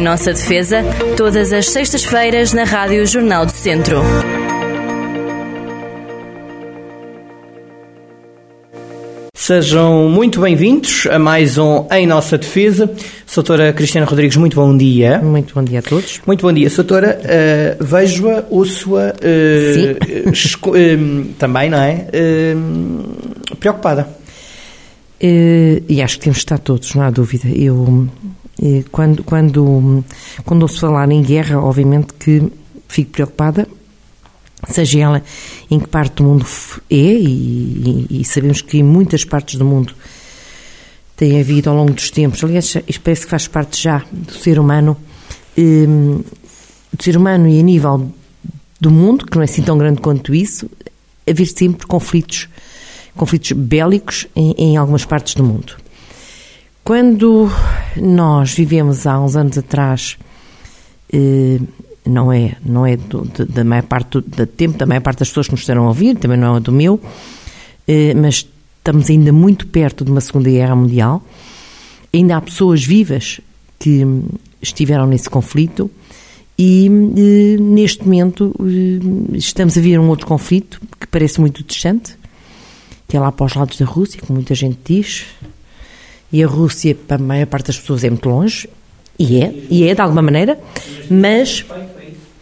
Em nossa defesa, todas as sextas-feiras na Rádio Jornal do Centro. Sejam muito bem-vindos a mais um Em Nossa Defesa. Soutora Cristiana Rodrigues, muito bom dia. Muito bom dia a todos. Muito bom dia, Soutora. Uh, Vejo-a, ouço-a uh, uh, também, não é? preocupada. e acho que temos de estar todos, não há dúvida. Eu, quando, quando, quando ouço falar em guerra, obviamente que fico preocupada seja ela em que parte do mundo é, e, e, sabemos que em muitas partes do mundo tem havido ao longo dos tempos, aliás, isto parece que faz parte já do ser humano, um, do ser humano e a nível do mundo, que não é assim tão grande quanto isso, haver sempre conflitos, conflitos bélicos em, em algumas partes do mundo. Quando nós vivemos há uns anos atrás eh, não é, não é do, da maior parte do tempo, da maior parte das pessoas que nos estarão a ouvir, também não é do meu, eh, mas estamos ainda muito perto de uma Segunda Guerra Mundial. Ainda há pessoas vivas que estiveram nesse conflito e eh, neste momento estamos a ver um outro conflito que parece muito distante, que é lá para os lados da Rússia, como muita gente diz, e a Rússia, para a maior parte das pessoas, é muito longe, e é, e é de alguma maneira, mas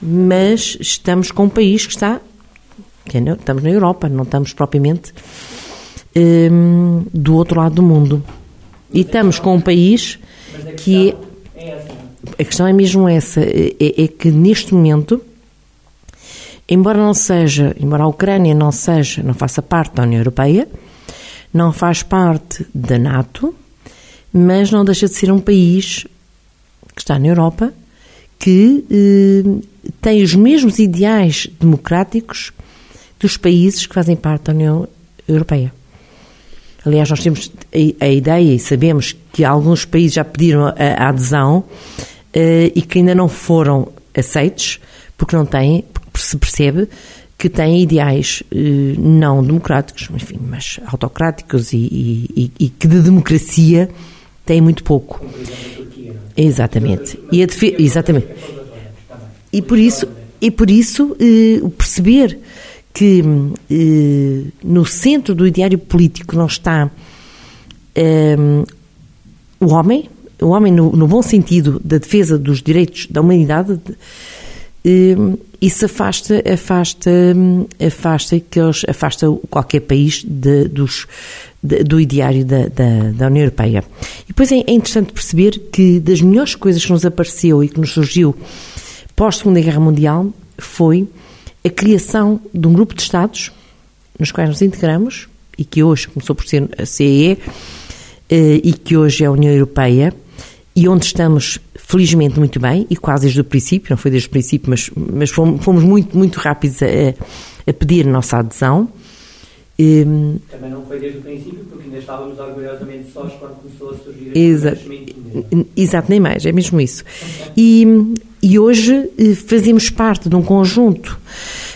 mas estamos com um país que está. Que é, estamos na Europa, não estamos propriamente um, do outro lado do mundo. E estamos com um país que é. A questão é mesmo essa: é, é que neste momento, embora não seja, embora a Ucrânia não seja, não faça parte da União Europeia, não faz parte da NATO, mas não deixa de ser um país que está na Europa que eh, tem os mesmos ideais democráticos dos países que fazem parte da União Europeia. Aliás, nós temos a, a ideia e sabemos que alguns países já pediram a, a adesão eh, e que ainda não foram aceitos porque não têm, porque se percebe que têm ideais eh, não democráticos, enfim, mas autocráticos e, e, e, que de democracia têm muito pouco. Exatamente. E exatamente. E por isso, e por isso eh, perceber que eh, no centro do ideário político não está eh, o homem, o homem no, no, bom sentido da defesa dos direitos da humanidade, eh, isso afasta, afasta, afasta, que afasta qualquer país de, dos, de, do ideário da, da, da, União Europeia. E depois é, é interessante perceber que das melhores coisas que nos apareceu e que nos surgiu pós-Segunda Guerra Mundial foi a criação de um grupo de Estados nos quais nos integramos e que hoje começou por ser a CEE eh, e que hoje é a União Europeia e onde estamos felizmente muito bem e quase desde o princípio, não foi desde o princípio, mas, mas fomos, fomos muito, muito rápidos a, a pedir a nossa adesão. Também não foi desde o princípio, porque ainda estávamos orgulhosamente sós quando começou a surgir Exa Exato, nem mais, é mesmo isso. E, e hoje eh, fazemos parte de um conjunto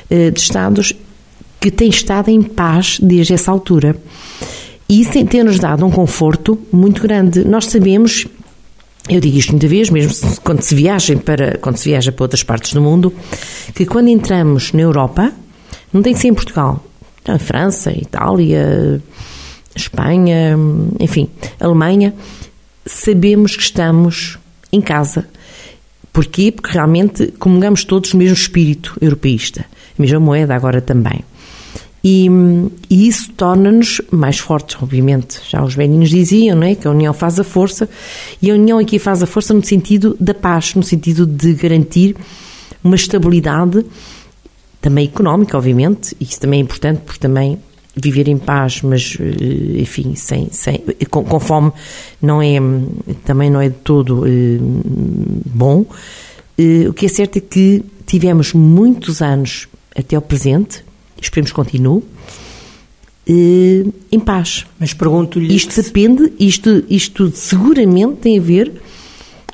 eh, de Estados que tem estado em paz desde essa altura. E isso tem-nos dado um conforto muito grande. Nós sabemos, eu digo isto muita vez, mesmo quando se, viaja para, quando se viaja para outras partes do mundo, que quando entramos na Europa, não tem que ser em Portugal, então, França, Itália, Espanha, enfim, Alemanha, sabemos que estamos em casa Porquê? Porque realmente comungamos todos o mesmo espírito europeísta, a mesma moeda agora também. E, e isso torna-nos mais fortes, obviamente. Já os velhinhos diziam não é? que a união faz a força, e a união aqui faz a força no sentido da paz, no sentido de garantir uma estabilidade também económica, obviamente, e isso também é importante porque também viver em paz, mas eh, enfim, sem, sem, com, com fome não é, também não é de todo eh, bom. Eh, o que é certo é que tivemos muitos anos até ao presente, esperemos que continue, em paz. Mas pergunto-lhe... Isto depende, isto, isto seguramente tem a ver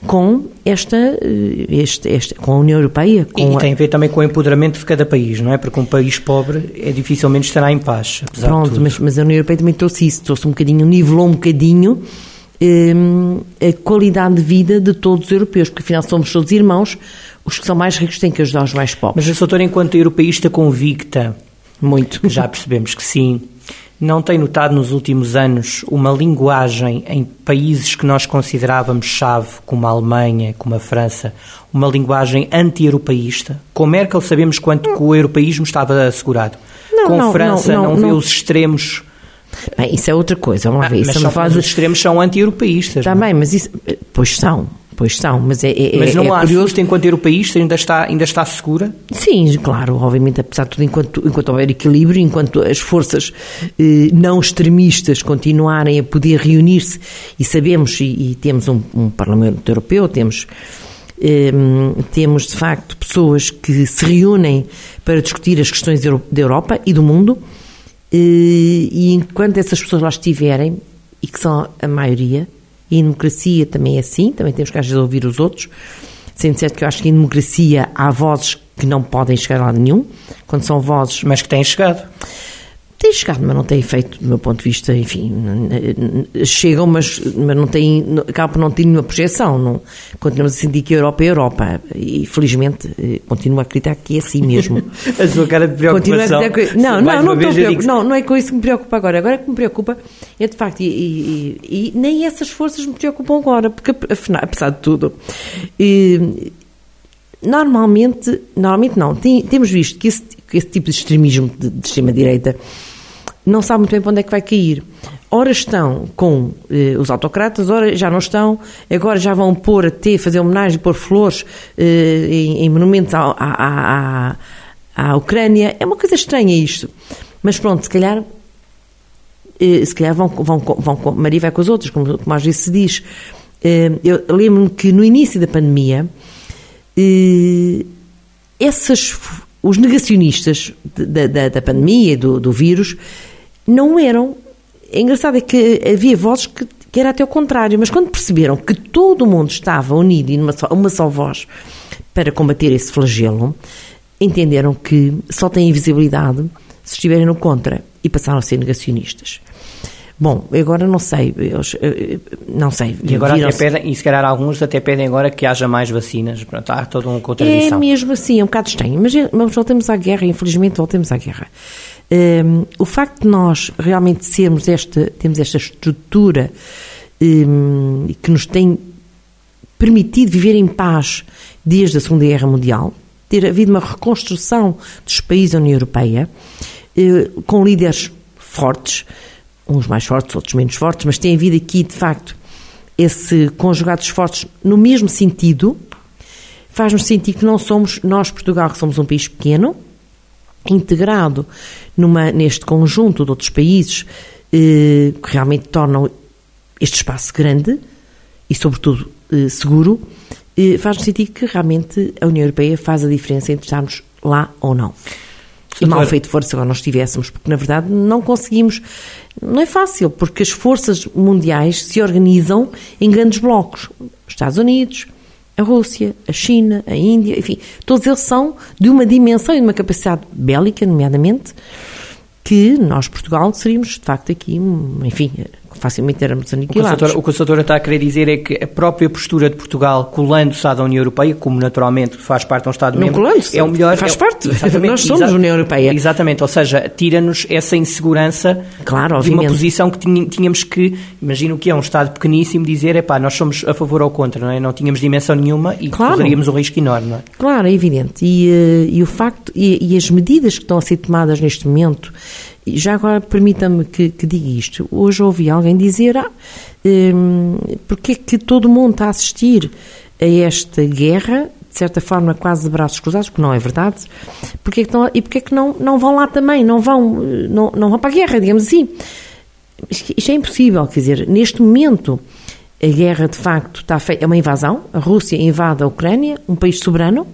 com esta, eh, este, este, com a União Europeia. E tem a ver também com o empoderamento de cada país, não é? Porque um país pobre é dificilmente estará em paz. Pronto, mas, mas, a União Europeia também trouxe isso, trouxe um bocadinho, nivelou um bocadinho um, a qualidade de vida de todos os europeus, porque afinal somos todos irmãos, os que são mais ricos têm que ajudar os mais pobres. Mas a doutora, enquanto europeísta convicta, muito. Já percebemos que sim. Não tem notado nos últimos anos uma linguagem em países que nós considerávamos chave, como a Alemanha, como a França, uma linguagem anti-europeísta? Com Merkel sabemos quanto que o europeísmo estava assegurado. Não, Com não, França não, não, não vê os extremos Bem, isso é outra coisa, vamos ah, ver. Mas, são, mas os extremos são anti-europeístas. Está bem, mas isso. Pois são, Pois são, mas é, é Mas não é há curioso enquanto europeísta ainda está, ainda está segura? Sim, claro, obviamente, apesar de tudo, enquanto, enquanto houver equilíbrio, enquanto as forças eh, não extremistas continuarem a poder reunir-se e sabemos, e, e temos um, um, Parlamento Europeu, temos, eh, temos de facto pessoas que se reúnem para discutir as questões da Europa e do mundo, eh, e enquanto essas pessoas lá estiverem, e que são a maioria, e em democracia também é assim, também temos que às vezes ouvir os outros. Sendo certo que eu acho que em democracia há vozes que não podem chegar a lado nenhum, quando são vozes. Mas que têm chegado. Tem chegado, mas não tem feito, do meu ponto de vista, enfim, chegam, mas, mas não têm, acaba por não ter nenhuma projeção. Não, continuamos a sentir que a Europa é a Europa e, felizmente, eh, continuo a acreditar que é assim mesmo. a sua cara de preocupação. Que, não, não, não, estou não, não é com isso que me preocupa agora. Agora o que me preocupa é, de facto, e, e, e nem essas forças me preocupam agora, porque, afinal, apesar de tudo, e, normalmente, normalmente não, tem, temos visto que esse, que esse tipo de extremismo de, de extrema-direita não sabe muito bem para onde é que vai cair. Ora estão com eh, os autocratas, ora já não estão, agora já vão pôr até, fazer homenagem, pôr flores eh, em, em, monumentos à, à, à, à, Ucrânia. É uma coisa estranha isto. Mas pronto, se calhar, eh, se calhar vão, vão, vão, Maria vai com os outros, como, como às vezes se diz. Eh, eu lembro-me que no início da pandemia, eh, essas, os negacionistas da, da, da pandemia, do, do vírus, não eram. É engraçado é que havia vozes que, que era até o contrário, mas quando perceberam que todo o mundo estava unido em uma só, uma só voz para combater esse flagelo, entenderam que só têm visibilidade se estiverem no contra e passaram a ser negacionistas. Bom, agora não sei, eles, eh, não sei. E agora até pedem, e se calhar alguns até pedem agora que haja mais vacinas, pronto, há toda uma contradição. É mesmo assim, é um bocado estranho, mas, mas voltemos à guerra, infelizmente voltemos à guerra. Um, o facto de nós realmente sermos esta, temos esta estrutura um, que nos tem permitido viver em paz desde a Segunda Guerra Mundial, ter havido uma reconstrução dos países da União Europeia, uh, com líderes fortes, uns mais fortes, outros menos fortes, mas tem havido aqui, de facto, esse conjugado de esforços no mesmo sentido, faz-nos sentir que não somos, nós, Portugal, que somos um país pequeno, integrado numa, neste conjunto de outros países eh, que realmente tornam este espaço grande e, sobretudo, eh, seguro, eh, faz-nos sentir que realmente a União Europeia faz a diferença entre estarmos lá ou não. E mal feito for se agora nós estivéssemos, porque na verdade não conseguimos. Não é fácil, porque as forças mundiais se organizam em grandes blocos. Estados Unidos, a Rússia, a China, a Índia, enfim, todos eles são de uma dimensão e de uma capacidade bélica, nomeadamente, que nós, Portugal, seríamos de facto aqui, enfim, facilmente éramos aniquilados. O que a doutora está a querer dizer é que a própria postura de Portugal colando-se à da União Europeia, como naturalmente faz parte de um Estado-membro, é o melhor... Faz é, parte, nós somos a União Europeia. Exatamente, ou seja, tira-nos essa insegurança claro, de uma posição que tínhamos que, imagino que é um Estado pequeníssimo, dizer, é pá, nós somos a favor ou contra, não é? Não tínhamos dimensão nenhuma e claro. correríamos um risco enorme, não é? Claro, é evidente. E, eh, e o facto, e, e as medidas que estão a ser tomadas neste momento já agora permita-me que, que, diga isto. Hoje ouvi alguém dizer: ah, hum, porque é que todo mundo está a assistir a esta guerra, de certa forma quase de braços cruzados, porque não é verdade, porque é que estão, e porque é que não, não vão lá também, não vão, não, não vão para a guerra, digamos assim. Isto é impossível, quer dizer, neste momento a guerra de facto está feita, é uma invasão, a Rússia invade a Ucrânia, um país soberano,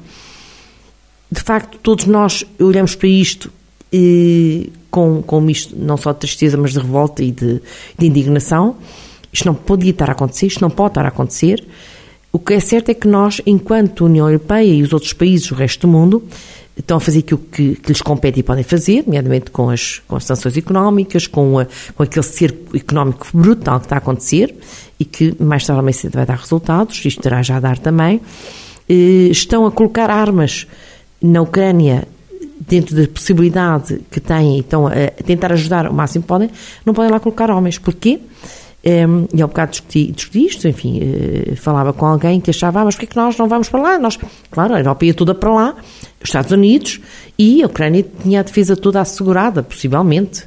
de facto todos nós olhamos para isto e com, com isto não só de tristeza, mas de revolta e de, de indignação. Isto não podia estar a acontecer, isto não pode estar a acontecer. O que é certo é que nós, enquanto União Europeia e os outros países, o resto do mundo, estão a fazer aquilo que, que lhes compete e podem fazer, nomeadamente com as, com as sanções económicas, com, a, com aquele cerco económico brutal que está a acontecer e que mais tarde vai dar resultados, isto terá já a dar também. Eh, estão a colocar armas na Ucrânia dentro da possibilidade que têm e estão a tentar ajudar o máximo que podem, não podem lá colocar homens. Porquê? Um, e há um bocado discuti, discuti isto, enfim, uh, falava com alguém que achava, ah, mas porquê que nós não vamos para lá? Nós, claro, a Europa ia toda para lá, os Estados Unidos, e a Ucrânia tinha a defesa toda assegurada, possivelmente.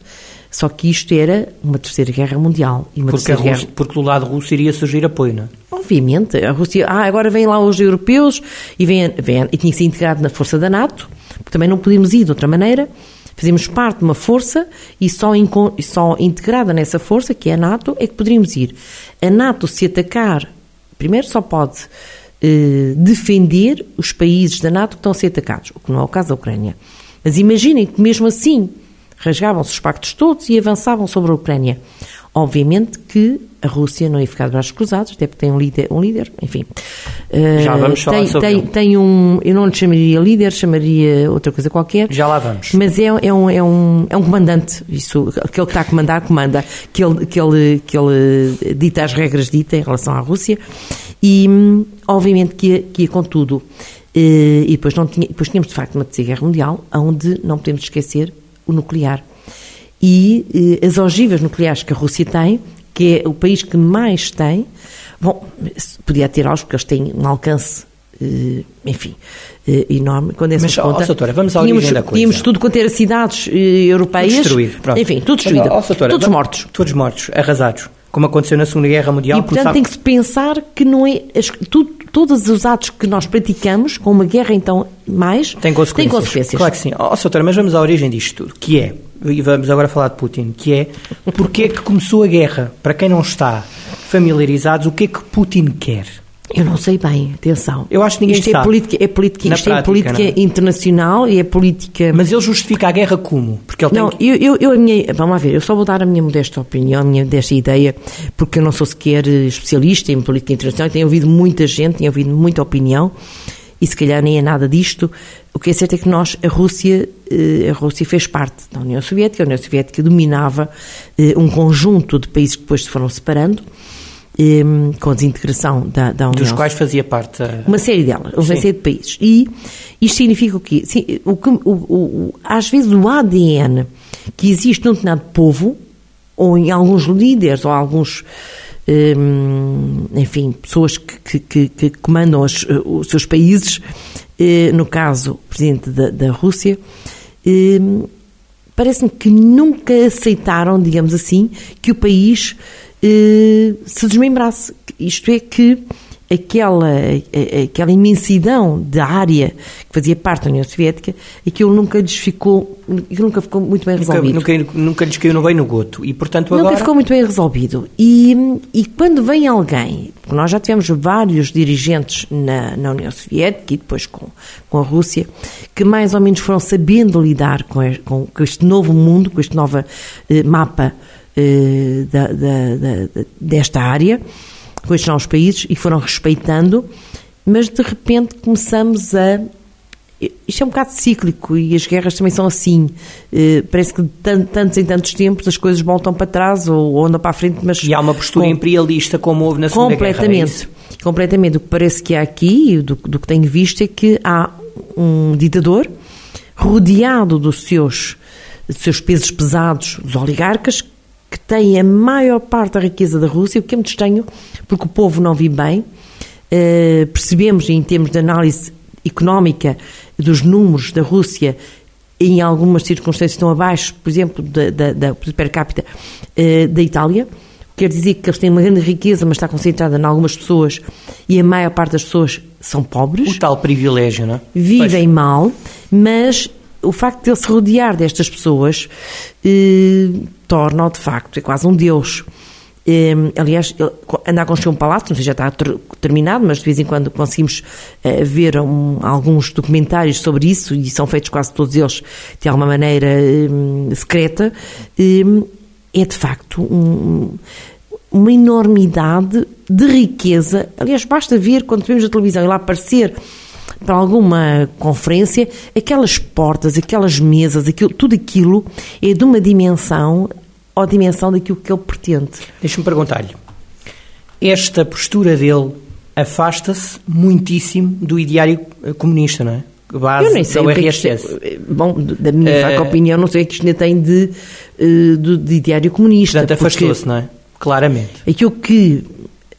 Só que isto era uma terceira guerra mundial. E uma porque, terceira Rússia, guerra... porque do lado russo iria surgir apoio, não é? Obviamente, a Rússia, ah, agora vêm lá os europeus e, vem, vem, e tinha ser integrado na força da NATO, porque também não podíamos ir de outra maneira. Fazemos parte de uma força e só, in, só integrada nessa força, que é a NATO, é que poderíamos ir. A NATO, se atacar, primeiro só pode eh, defender os países da NATO que estão a ser atacados, o que não é o caso da Ucrânia. Mas imaginem que mesmo assim rasgavam-se os pactos todos e avançavam sobre a Ucrânia. Obviamente que a Rússia não ia ficar de braços cruzados, até porque tem um líder, um líder enfim. Já vamos falar tem, sobre tem, ele. tem um, eu não lhe chamaria líder, chamaria outra coisa qualquer. Já lá vamos. Mas é, é, um, é, um, é um comandante, isso, aquele que está a comandar, comanda, que ele, que ele, que ele dita as regras dita em relação à Rússia e obviamente que ia, que ia com tudo. E depois, não tinha, depois tínhamos de facto uma terceira guerra mundial, onde não podemos esquecer o nuclear. E as ogivas nucleares que a Rússia tem, que é o país que mais tem, bom, podia ter algo, porque eles têm um alcance, enfim, enorme. Quando essa Mas, conta, ó, vamos à tínhamos, origem da coisa. tínhamos tudo quanto era cidades europeias. Tudo destruído, pronto. Enfim, tudo destruído. Mas, ó, doutora, todos vamos- mortos. Todos mortos, arrasados. Como aconteceu na Segunda Guerra Mundial. E, portanto, tem que se pensar que não é. As, tu- todos os atos que nós praticamos, com uma guerra, então, mais. Tem consequências. Tem consequências. Claro que sim. Ó, doutora, mas vamos à origem disto tudo, que é, e vamos agora falar de Putin, que é, porque é que começou a guerra? Para quem não está familiarizados, o que é que Putin quer? Eu não sei bem, atenção. Eu acho que ninguém isto É sabe. política, é política, isto é prática, política não é? internacional e é política. Mas ele justifica a guerra como? Porque ele Não, tem... eu, eu, a minha, vamos lá ver, eu só vou dar a minha modesta opinião, a minha modesta ideia, porque eu não sou sequer eh, especialista em política internacional, tenho ouvido muita gente, tenho ouvido muita opinião, e se calhar nem é nada disto. O que é certo é que nós, a Rússia, eh, a Rússia fez parte da União Soviética, a União Soviética dominava eh, um conjunto de países que depois se foram separando, eh, com a desintegração da, da União Dos quais fazia parte a... uma série delas, uma série de países. E isto significa o quê? Sim, o que- o- o- às vezes o ADN que existe num determinado povo, ou em alguns líderes, ou alguns, hum, enfim, pessoas que, que- que- que comandam os, os seus países, eh, no caso, o presidente da, da Rússia, hum, parece-me que nunca aceitaram, digamos assim, que o país eh, se desmembrasse. Isto é que aquela, a- a- aquela imensidão da área que fazia parte da União Soviética, aquilo nunca lhes ficou, aquilo nunca ficou muito bem Nunca, resolvido. nunca, nunca lhes caiu no bem no goto. E, portanto, Nunca agora... ficou muito bem resolvido. E, e quando vem alguém, porque nós já tivemos vários dirigentes na, na União Soviética e depois com, com a Rússia, que mais ou menos foram sabendo lidar com, e- com- este novo mundo, com este novo eh, mapa eh, da- da- da- desta área, com estes novos países, e foram respeitando, mas de repente começamos a isto é um bocado cíclico e as guerras também são assim. Eh, parece que de tan- tantos em tantos tempos as coisas voltam para trás ou, andam para a frente, mas. E há uma postura com- imperialista como houve na Segunda Guerra. é Completamente. isso? completamente. O que parece que há aqui, do, do que tenho visto, é que há um ditador rodeado dos seus, dos seus pesos pesados, dos oligarcas, que têm a maior parte da riqueza da Rússia, o que é muito estranho, porque o povo não vive bem. Eh, percebemos, em termos de análise económica dos números da Rússia, em algumas circunstâncias estão abaixo, por exemplo, da, da, da per capita eh, da Itália. Quer dizer que eles têm uma grande riqueza, mas está concentrada em algumas pessoas e a maior parte das pessoas são pobres O tal privilégio, não é? vivem mal, mas o facto de ele se rodear destas pessoas eh, torna-o de facto, é quase um deus. Eh, aliás, anda a construir um palácio, não sei se já está ter- terminado, mas de vez em quando conseguimos eh, ver alguns documentários sobre isso e são feitos quase todos eles de alguma maneira eh, secreta. Eh, é de facto um- uma enormidade de riqueza. Aliás, basta ver quando vemos a televisão e lá aparecer para alguma conferência, aquelas portas, aquelas mesas, aquilo, tudo aquilo é de uma dimensão ou dimensão daquilo que ele pretende. Deixa-me perguntar-lhe. Esta postura dele afasta-se muitíssimo do ideário comunista, não é? Base eu nem sei o RSS. É que, bom, da minha uh, opinião, não sei o que isto ainda tem de, eh, de, de ideário comunista. Portanto, afastou-se, não é? Claramente. Aquilo que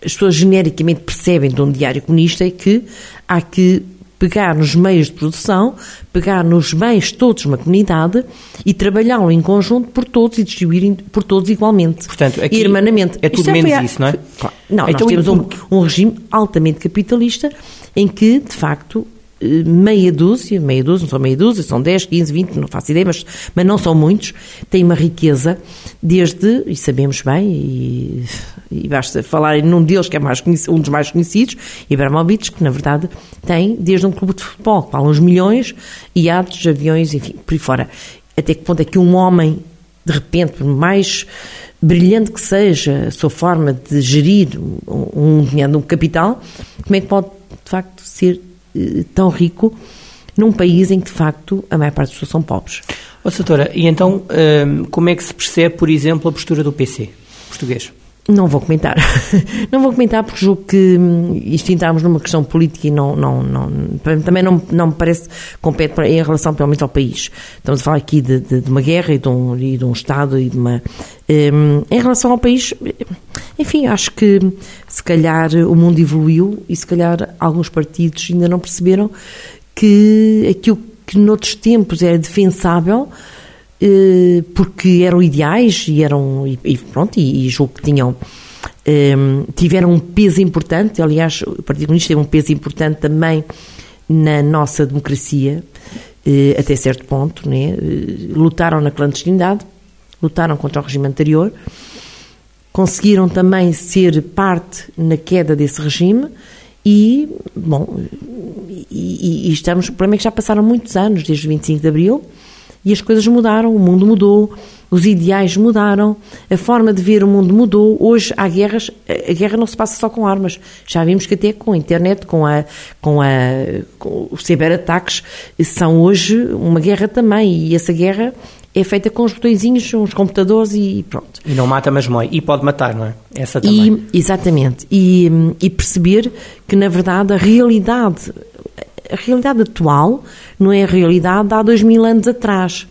as pessoas genericamente percebem de um diário comunista é que há que pegar nos meios de produção, pegar nos bens todos de uma comunidade e trabalhá-lo em conjunto por todos e distribuir por todos igualmente. Portanto, aqui irmanamente. é tudo menos isso, não é? Não, então, nós temos um, um regime altamente capitalista em que, de facto, meia dúzia, meia dúzia, não são meia dúzia, são 10, 15, 20, não faço ideia, mas, mas não são muitos, têm uma riqueza desde, e sabemos bem, e, e basta falar num deles que é mais um dos mais conhecidos, Ibrahimovic, que na verdade tem desde um clube de futebol, que vale uns milhões, iates, aviões, enfim, por aí fora. Até que ponto é que um homem, de repente, por mais brilhante que seja a sua forma de gerir um, um, um capital, como é que pode, de facto, ser tão rico num país em que, de facto, a maior parte das pessoas são pobres. Oh, doutora, e então ehm, como é que se percebe, por exemplo, a postura do PC português? Não vou comentar. não vou comentar porque julgo que hum, isto entramos numa questão política e não, não, não, também não, não me parece compete em relação, pelo menos, ao país. Estamos a falar aqui de, de, de uma guerra e de, um, e de um Estado e de uma. Um, em relação ao país, enfim, acho que se calhar o mundo evoluiu e se calhar alguns partidos ainda não perceberam que aquilo que noutros tempos era defensável eh, porque eram ideais e eram e, pronto e, julgo que tinham um, eh, tiveram um peso importante. Aliás o Partido Comunista teve um peso importante também na nossa democracia eh, até certo ponto né? Lutaram na clandestinidade lutaram contra o regime anterior conseguiram também ser parte na queda desse regime e bom e, e estamos o problema é que já passaram muitos anos desde o 25 de Abril e as coisas mudaram, o mundo mudou, os ideais mudaram, a forma de ver o mundo mudou. Hoje há guerras, a guerra não se passa só com armas. Já vimos que até com a internet, com, a, com, a, com os ciberataques, são hoje uma guerra também. E essa guerra é feita com os botõezinhos, uns computadores e pronto. E não mata, mas mói. E pode matar, não é? Essa também. E, exatamente. E, e perceber que, na verdade, a realidade a realidade atual não é a realidade de há dois mil anos atrás,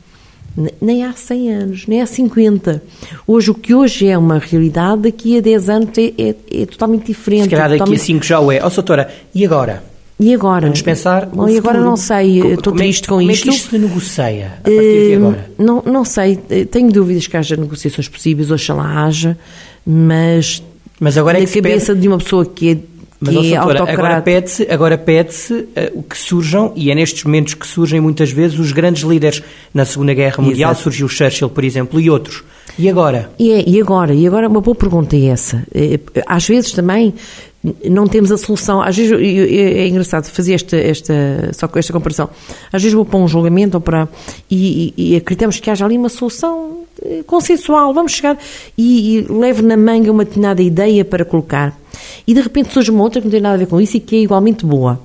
nem há 100 anos, nem há 50. Hoje, o que hoje é uma realidade, daqui a 10 anos é, é, é totalmente diferente. Se calhar daqui totalmente... a 5 já o é. Ó, oh, doutora, e agora? E agora? Vamos pensar. Bom, e agora não sei, como, estou triste com como isto. Como é que isto se negocia a partir de hum, agora? Não, não sei, tenho dúvidas que haja negociações possíveis, oxalá haja, mas. Mas agora é que cabeça pede... de uma pessoa que é mas, que é doutora, agora pede-se agora pede-se uh, que surjam, e é nestes momentos que surgem muitas vezes os grandes líderes. Na Segunda Guerra Mundial Exato. surgiu Churchill, por exemplo, e outros. E agora? E, é, e agora? E agora uma boa pergunta é essa. É, às vezes também não temos a solução. Às vezes é engraçado fazer esta, esta, só com esta comparação. Às vezes vou para um julgamento ou para, e, e, e acreditamos que haja ali uma solução eh, consensual. Vamos chegar e, e levo na manga uma determinada ideia para colocar e de repente surge uma outra que não tem nada a ver com isso e que é igualmente boa.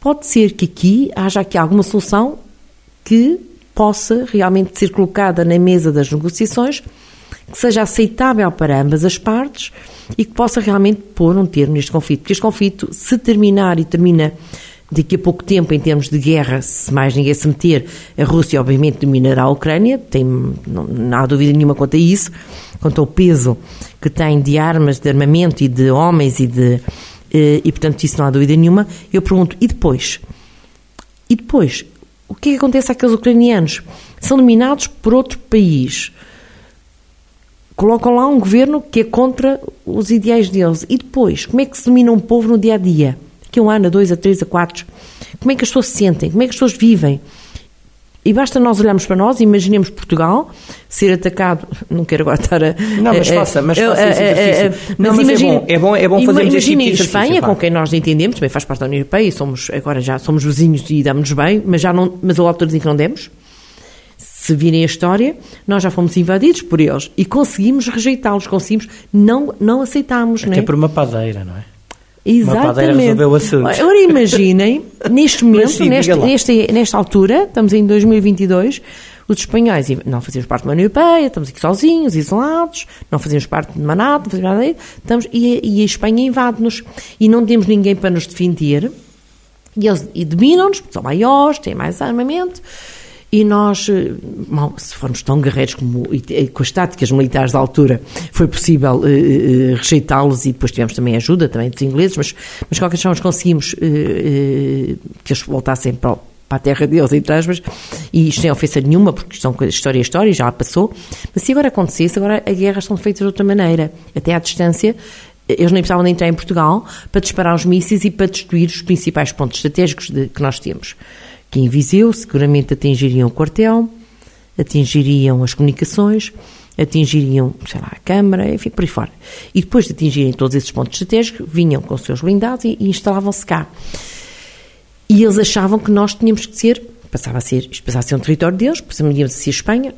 Pode ser que aqui haja aqui alguma solução que possa realmente ser colocada na mesa das negociações, que seja aceitável para ambas as partes e que possa realmente pôr um termo neste conflito. Porque este conflito, se terminar e termina daqui a pouco tempo, em termos de guerra, se mais ninguém se meter, a Rússia obviamente dominará a Ucrânia, tem, não, não há dúvida nenhuma quanto a isso, quanto ao peso que tem de armas, de armamento e de homens e de. Eh, e portanto, isso não há dúvida nenhuma. Eu pergunto, e depois? E depois? O que é que acontece àqueles ucranianos? São dominados por outro país. Colocam lá um governo que é contra os ideais deles. E depois? Como é que se domina um povo no dia a dia? Daqui a um ano, a dois, a três, a quatro. Como é que as pessoas se sentem? Como é que as pessoas vivem? E basta nós olharmos para nós, imaginemos Portugal ser atacado, não quero agora estar a... Não, mas faça, mas faça esse exercício. Não, mas imagine, é bom, é bom, é bom fazermos este tipo de exercício. Espanha, com quem nós entendemos, também faz parte da União Europeia, e somos, agora já somos vizinhos e damos-nos bem, mas, já não, mas a altura dizem que não demos. Se virem a história, nós já fomos invadidos por eles e conseguimos rejeitá-los, conseguimos, não, não aceitámos. Até não é? por uma padeira, não é? Exatamente. Uma padeira resolveu o assunto. Agora imaginem, neste momento, sim, neste, neste- nesta altura, estamos em 2022, os espanhóis não fazemos parte da União Europeia, estamos aqui sozinhos, isolados, não fazemos parte de Manato, não fazemos nada disso, estamos, e, e a Espanha invade-nos. E não temos ninguém para nos defender, e eles dominam-nos, porque são maiores, têm mais armamento, e nós, eh, mal, se formos tão guerreiros como eh, com as táticas militares da altura, foi possível eh, eh, rejeitá-los e depois tivemos também ajuda também dos ingleses, mas, mas qualquer forma conseguimos eh, eh, que eles voltassem para, para a terra deles, entre aspas, e isto sem ofensa nenhuma, porque são coisas, história é história, já passou, mas se agora acontecesse, agora as guerras são feitas de outra maneira, até à distância, eles nem precisavam de entrar em Portugal para disparar os mísseis e para destruir os principais pontos estratégicos de- que nós temos. Que em Viseu seguramente atingiriam o quartel, atingiriam as comunicações, atingiriam, sei lá, a Câmara, enfim, por aí fora. E depois de atingirem todos esses pontos estratégicos, vinham com os seus blindados e, e instalavam-se cá. E eles achavam que nós tínhamos que ser, passava a ser, isto passava a ser um território deles, passamos a ser Espanha,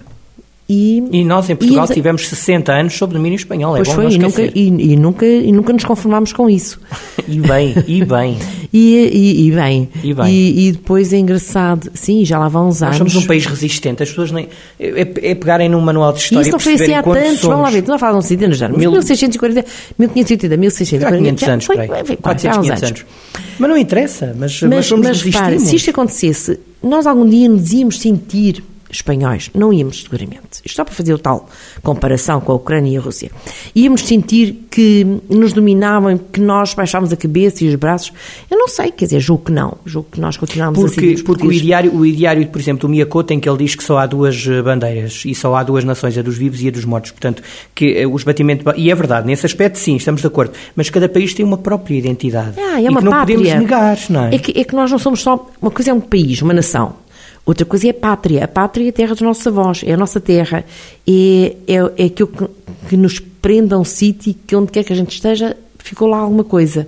e, E nós em Portugal a- tivemos 60 anos sob domínio espanhol. É Pois bom foi, e nunca, e, e nunca, e nunca nos conformámos com isso. E bem, e bem. E, e, e bem, E bem. E, e depois é engraçado, sim, já lá vão uns Nós anos. somos um país resistente. As pessoas nem. É, é pegarem num manual de E história isso e não foi assim há tantos, vamos lá ver, não falas de anos, Mil- 1640, 1580, 1640. 500 anos, foi, foi, foi, 400, há uns 500 anos. Mas não interessa, mas, mas, Mas, somos mas se isto acontecesse, nós algum dia nos íamos sentir espanhóis. Não íamos, seguramente. Isto só para fazer o tal comparação com a Ucrânia e a Rússia. Íamos sentir que nos dominavam, que nós baixávamos a cabeça e os braços. Eu não sei, quer dizer, julgo que não. Julgo que nós continuámos a Porque, os porque o, ideário, o ideário, por exemplo, do Miyakoto, em que ele diz que só há duas eh, bandeiras e só há duas nações, a dos vivos e a dos mortos. Portanto, que eh, os batimentos. E é verdade, nesse aspecto, sim, estamos de acordo. Mas cada país tem uma própria identidade. Ah, é e uma que não pátria. podemos negar, não é? É que, é que nós não somos só. Uma coisa é um país, uma nação. Outra coisa é a pátria. A pátria é a terra dos nossos avós, é a nossa terra. É, é, é aquilo que, que nos prende a um sítio que onde quer que a gente esteja, ficou lá alguma coisa.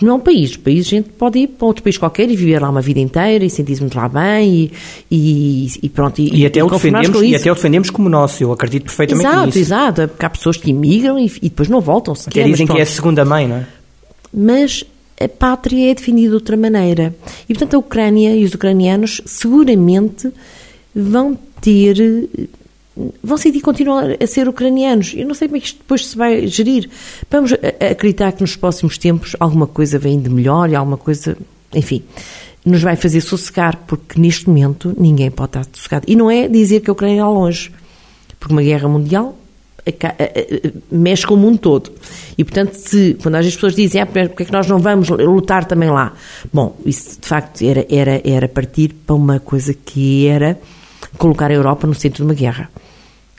Não é um país. O país a gente pode ir para outro país qualquer e viver lá uma vida inteira e sentir-se muito lá bem e, e, e pronto. E, E até, o defendemos, e até o defendemos como nosso, eu acredito perfeitamente Exato, nisso. exato. Porque há pessoas que imigram e, e depois não voltam Até sequer. mas dizem que é a segunda mãe, não é? mas a pátria é definida de outra maneira. E, portanto, a Ucrânia e os ucranianos seguramente vão ter. vão sentir continuar a ser ucranianos. Eu não sei como é que isto depois se vai gerir. Vamos acreditar que nos próximos tempos alguma coisa vem de melhor e alguma coisa. enfim. Nos vai fazer sossegar, porque neste momento ninguém pode estar sossegado. E não é dizer que a Ucrânia está longe, porque uma guerra mundial mexe com o mundo todo. E, portanto, se, quando as pessoas dizem, ah, porque é que nós não vamos lutar também lá? Bom, isso de facto era, era, era partir para uma coisa que era colocar a Europa no centro de uma guerra.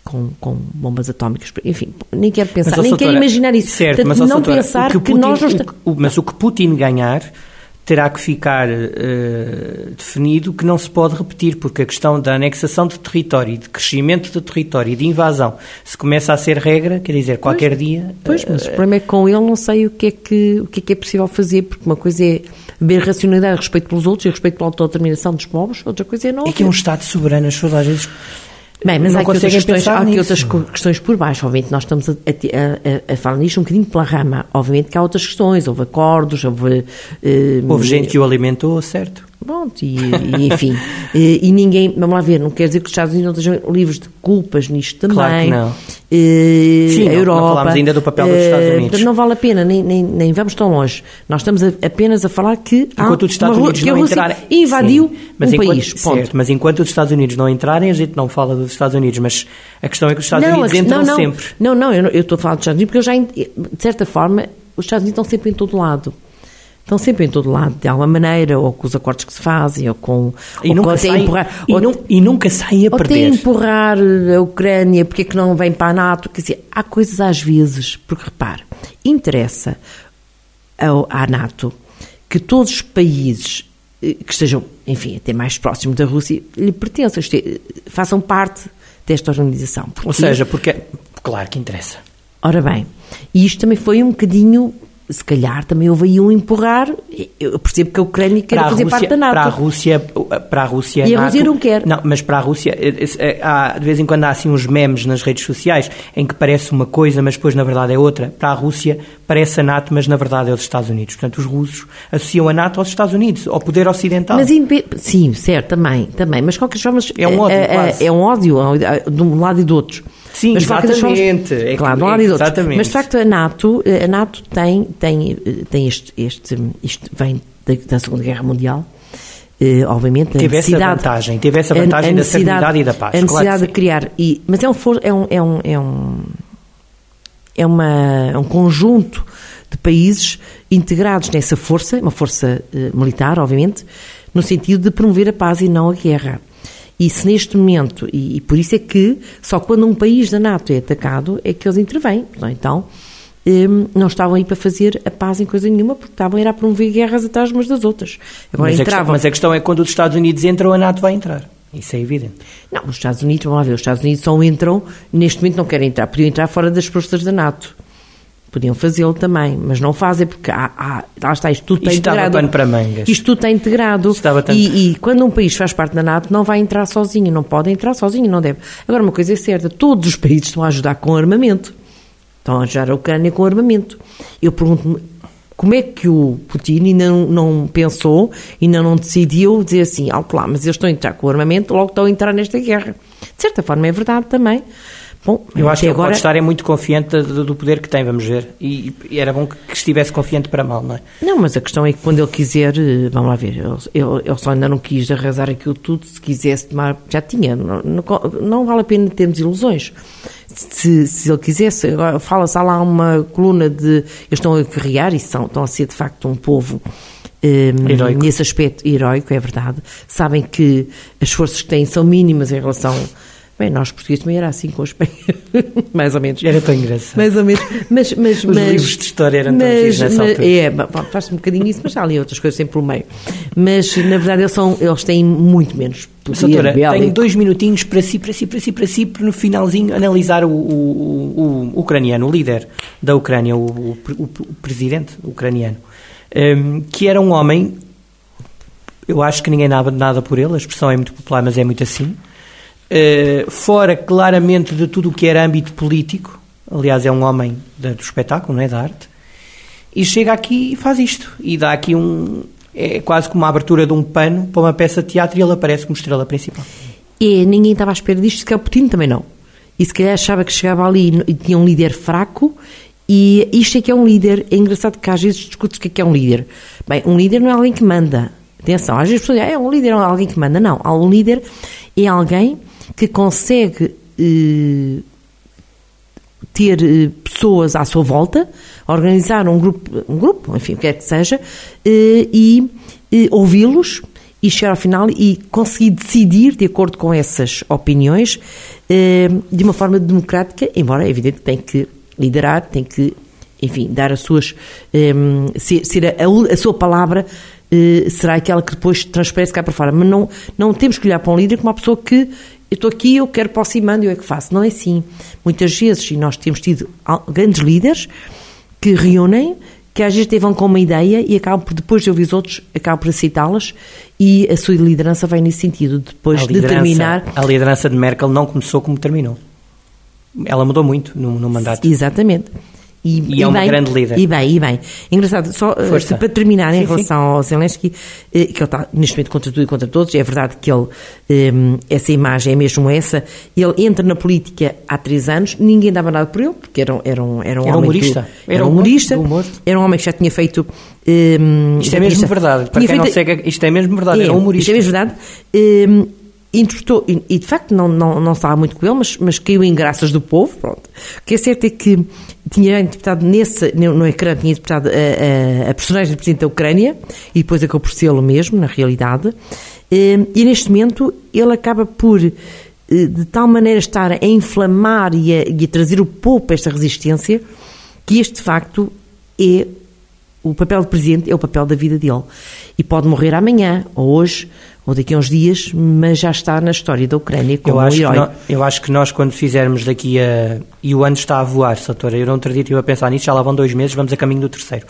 Com, com bombas atómicas, enfim, nem quero pensar, Mas, nem quero doutora, imaginar isso. Certo, Portanto, mas, não doutora, pensar que, Putin- nós não que- o- Mas o que Putin ganhar terá que ficar eh, definido que não se pode repetir, porque a questão da anexação de território, de crescimento de território e de invasão, se começa a ser regra, quer dizer, qualquer dia... Pois, mas o problema é que com ele não sei o que é que, o que, é, que é possível fazer, porque uma coisa é haver racionalidade, respeito pelos outros e respeito pela autodeterminação dos povos, outra coisa é não. É que é um. Estado soberano, as pessoas às vezes... Bem, mas não há aqui, outras questões, há aqui outras questões por baixo. Obviamente, nós estamos a, a- a- a falar nisto um bocadinho pela rama. Obviamente que há outras questões. Houve acordos, houve. eh, Houve gente que o alimentou, certo? Pronto, e, e, enfim. e, e ninguém. Vamos lá ver, não quer dizer que os Estados Unidos não estejam livres de culpas nisto também. Claro que não. Eh, Sim, a não- não Europa. falámos ainda do papel dos eh, Estados Unidos. portanto, não vale a pena, nem, nem, nem vamos tão longe. Nós estamos a- apenas a falar que. há Enquanto os Estados Unidos não entrarem... invadiu Sim, mas um enquanto, país. Certo, mas enquanto os Estados Unidos não entrarem, a gente não fala dos Estados Unidos, mas a questão é que os Estados Não, Unidos entram não, não, sempre. Não, não, eu, eu estou a falar dos Estados Unidos porque eu já, de certa forma, os Estados Unidos estão sempre em todo lado. Estão sempre em todo lado, de alguma maneira, ou com os acordos que se fazem, ou com. E ou nunca, com até sai, empurrar. e, ou- e nunca sai a ou até perder. empurrar a Ucrânia, porque é que não vem para a NATO? Quer dizer, há coisas às vezes, porque repare, interessa ao- à NATO que todos os países eh, que estejam, enfim, até mais próximos da Rússia, lhe pertençam, é, façam parte desta organização. Ou Porquê? seja, porque. Claro que interessa. Ora bem, e isto também foi um bocadinho se calhar também houve aí um empurrar. Eu percebo que a Ucrânia quer fazer Rússia, parte da NATO. Para a Rússia, para a Rússia, E a NATO- Rússia não quer. Não, mas para a Rússia, eh, eh, há, de vez em quando há assim uns memes nas redes sociais em que parece uma coisa, mas depois na verdade é outra. Para a Rússia parece a NATO, mas na verdade é os Estados Unidos. Portanto, os russos associam a NATO aos Estados Unidos, ao poder ocidental. Mas sim, certo, também, também. Mas de qualquer forma. É um ódio, é, é, é um ódio de um lado e do outro. Sim, mas exatamente. É claro, de um lado e do outro. exatamente. Mas de facto a NATO, a NATO tem, tem, tem este, este. Isto vem da, da Segunda Guerra Mundial. eh, obviamente, a Teve essa vantagem, teve essa vantagem da estabilidade e da paz, A claro necessidade sim. de criar. E, mas é um, é um, é um, é um, é uma, é um conjunto de países integrados nessa força, uma força eh, militar, obviamente, no sentido de promover a paz e não a guerra. E se neste momento, e, e por isso é que só quando um país da NATO é atacado é que eles intervêm. não é? Então, eh, não estavam aí para fazer a paz em coisa nenhuma, porque estavam a ir a promover guerras atrás umas das outras. Agora mas, a questão, entravam. mas a questão é quando os Estados Unidos entram, a NATO vai entrar. Isso é evidente. Não, os Estados Unidos, vamos lá ver, os Estados Unidos só entram, neste momento não querem entrar, podiam entrar fora das forças da NATO. Podiam fazê-lo também, mas não fazem porque há, há, lá está, isto tudo está Isto integrado. pano para mangas. Isto tudo está integrado. Isto dava tanto- E, e quando um país faz parte da NATO, não vai entrar sozinho, não pode entrar sozinho, não deve. Agora, uma coisa é certa, todos os países estão a ajudar com armamento. Estão a ajudar a Ucrânia com armamento. Eu pergunto-me, como é que o Putin ainda não, não pensou, ainda não decidiu dizer assim, alto lá, mas eles estão a entrar com armamento, logo estão a entrar nesta guerra. De certa forma é verdade também. Bom, Eu acho que agora, pode estar é muito confiante do, do poder que tem, vamos ver. E, e era bom que, que estivesse confiante para mal, não é? Não, mas a questão é que quando ele quiser, eh, vamos lá ver, ele, ele- só ainda não quis arrasar aquilo tudo, se quisesse tomar, já tinha, não, não, não vale a pena termos ilusões. Se, se ele quisesse, agora fala-se, há lá uma coluna de, eles estão a guerrear e são, estão a ser de facto um povo eh, Heroico. nesse aspecto heroico, é verdade. Sabem que as forças que têm são mínimas em relação. Bem, nós portugueses também era assim com os mais ou menos. Era tão engraçado. Mais ou menos. Mas, mas, Os mas, livros de história eram tão mas, giros nessa mas- altura. É, faz-se um bocadinho isso, mas há ali outras coisas sempre pelo meio. Mas, na verdade, eles, são, eles têm muito menos poder doutora, bélico. tenho dois minutinhos para si, para si, para si, para si, para no finalzinho analisar o, o- o- o ucraniano, o líder da Ucrânia, o, o- o- presidente ucraniano, hum, que era um homem, eu acho que ninguém dava nada por ele, a expressão é muito popular, mas é muito assim, eh, fora claramente de tudo o que era âmbito político, aliás é um homem do espetáculo, não é, da arte, e chega aqui e faz isto, e dá aqui um... É quase como a abertura de um pano para uma peça de teatro e ele aparece como estrela principal. E ninguém estava à espera disto, se calhar Putin também não. E se calhar achava que chegava ali e tinha um líder fraco, e isto é que é um líder. É engraçado que às vezes discute o que é que é um líder. Bem, um líder não é alguém que manda. Atenção, às vezes as pessoas dizem, ah, é um líder, é alguém que manda. Não, um líder é alguém que consegue eh, ter eh, pessoas à sua volta, organizar um grupo, um grupo, enfim, o que quer que seja, eh, e ouvi-los e chegar ao final e conseguir decidir de acordo com essas opiniões de uma forma democrática, embora é evidente que tem que liderar, tem que, enfim, dar as suas, ser, ser a, a- sua palavra será aquela que depois transparece cá para fora. Mas não, não temos que olhar para um líder como uma pessoa que eu estou aqui, eu quero e mando, eu é que faço. Não é assim. Muitas vezes, e nós temos tido grandes líderes que reúnem, que às vezes têm com uma ideia e acabam por, depois de ouvir os outros, acabam por aceitá-las e a sua liderança vai nesse sentido, depois de determinar. a liderança de Merkel não começou como terminou. Ela mudou muito no, no mandato. Exatamente. E é uma bem, grande líder. E bem, e bem. Engraçado, só eh, Força. para terminar em Sim, relação ao Zelensky, eh, que ele está neste momento contra tudo e contra todos, é verdade que ele, eh, essa imagem é mesmo essa, ele entra na política há três anos, ninguém dava nada por ele, porque era, um- era um, era um Era homem humorista. que, Era um humor- humorista, humor. era um homem que já tinha feito... eh, Isto já é mesmo tinha- verdade. Para quem não feito- segue, isto é mesmo verdade. é, Era um humorista. Isto é mesmo verdade. Hum, interpretou, e, e de facto não, não, não estava muito com ele, mas, mas caiu em graças do povo. Pronto. O que é certo é que tinha interpretado nesse, no, ecrã, tinha interpretado a, a, a personagem do Presidente da Ucrânia e depois acabou por sê-lo mesmo, na realidade. Hum, e neste momento ele acaba por eh, de tal maneira estar a inflamar e a, e a trazer o povo para esta resistência que este facto é o papel de presidente é o papel da vida dele. E pode morrer amanhã, ou hoje, ou daqui a uns dias, mas já está na história da Ucrânia como eu acho um herói. Nós, eu acho que nós, quando fizermos daqui a. E o ano está a voar, Satora. Eu não outro dia estive a pensar nisso, já lá vão dois meses, vamos a caminho do terceiro,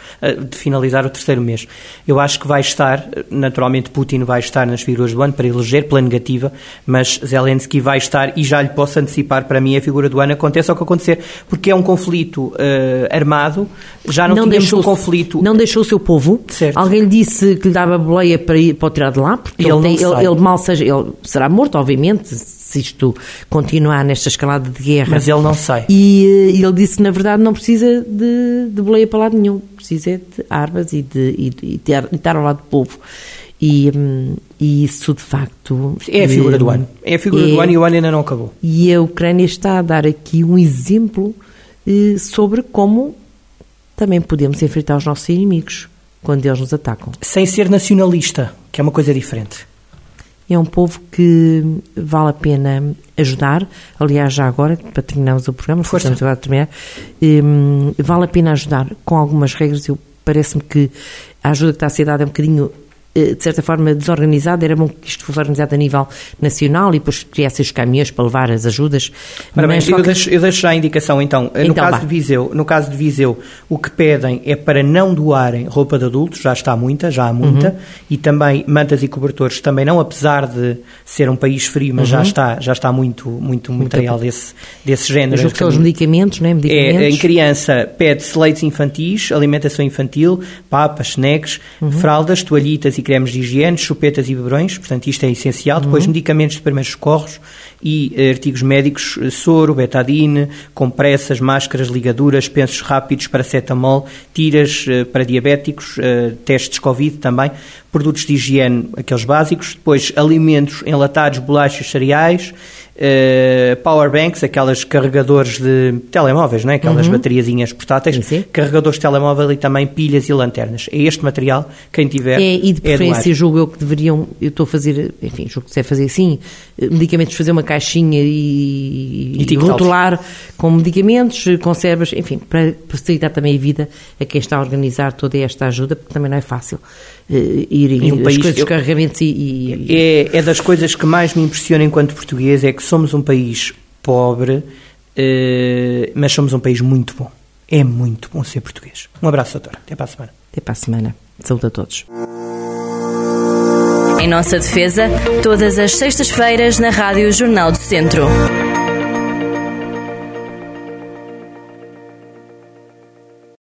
de finalizar o terceiro mês. Eu acho que vai estar, naturalmente, Putin vai estar nas figuras do ano para eleger pela negativa, mas Zelensky vai estar, e já lhe posso antecipar, para mim, a figura do ano, aconteça o que acontecer, porque é um conflito uh, armado, já não, não tínhamos deixou, um conflito. Não deixou o seu povo. Certo. Alguém lhe disse que lhe dava boleia para, ir, para o tirar de lá, porque ele, tem, ele, ele mal seja. Ele será morto, obviamente, se isto continuar nesta escalada de guerra. Mas ele não sai. E, e ele disse na verdade, não precisa de, de boleia para lado nenhum. Precisa é de armas e de, e, de, e de estar ao lado do povo. E, hum, e, isso, de facto... É a figura do ano. É a figura é, do ano e o ano ainda não acabou. E a Ucrânia está a dar aqui um exemplo eh, sobre como também podemos enfrentar os nossos inimigos quando eles nos atacam. Sem ser nacionalista, que é uma coisa diferente. É um povo que vale a pena ajudar. Aliás, já agora, para terminarmos o programa, Força. estamos agora a terminar, um, vale a pena ajudar com algumas regras. Eu Parece-me que a ajuda que está a ser dada é um bocadinho de certa forma desorganizado, era bom que isto fosse organizado a nível nacional e depois criassem os caminhões para levar as ajudas. Ora bem, eu, deixo, eu deixo já a indicação então. Eh, no, então, caso de Viseu, no caso de Viseu, o que pedem é para não doarem roupa de adultos, já está muita, já há muita, uhum. e também mantas e cobertores também não, apesar de ser um país frio, mas uhum. já está, já está muito, muito material desse, desse género. Mas que os medicamentos, não é? Medicamentos. É, em criança pede-se leites infantis, alimentação infantil, papas, snacks, uhum. fraldas, toalhitas e cremes de higiene, chupetas e beberões, portanto isto é essencial. Depois uhum. medicamentos de primeiros socorros e eh, artigos médicos, eh, soro, betadine, compressas, máscaras, ligaduras, pensos rápidos, paracetamol, tiras uh, para diabéticos, testes Covid também, produtos de higiene, aqueles básicos, depois alimentos enlatados, bolachas, cereais, uh, power banks, aquelas carregadores de telemóveis, não é? aquelas uhum. bateriazinhas portáteis, sim. carregadores de telemóvel e também pilhas e lanternas. É este material, quem tiver. É, e de é preferência, é julgo eu que deveriam, eu estou a fazer, enfim, julgo que se é fazer assim, medicamentos, fazer uma caixinha e, e, e rotular com medicamentos, conservas, enfim, para facilitar também a vida a quem está a organizar toda esta ajuda, porque também não é fácil uh, ir um país, coisas, eu, carregamentos e, e... É, é das coisas que mais me impressiona enquanto português, é que somos um país pobre, uh, mas somos um país muito bom. É muito bom ser português. Um abraço, doutora. Até para a semana. Até para a semana. Saúde a todos. Em nossa defesa, todas as sextas-feiras na Rádio Jornal do Centro.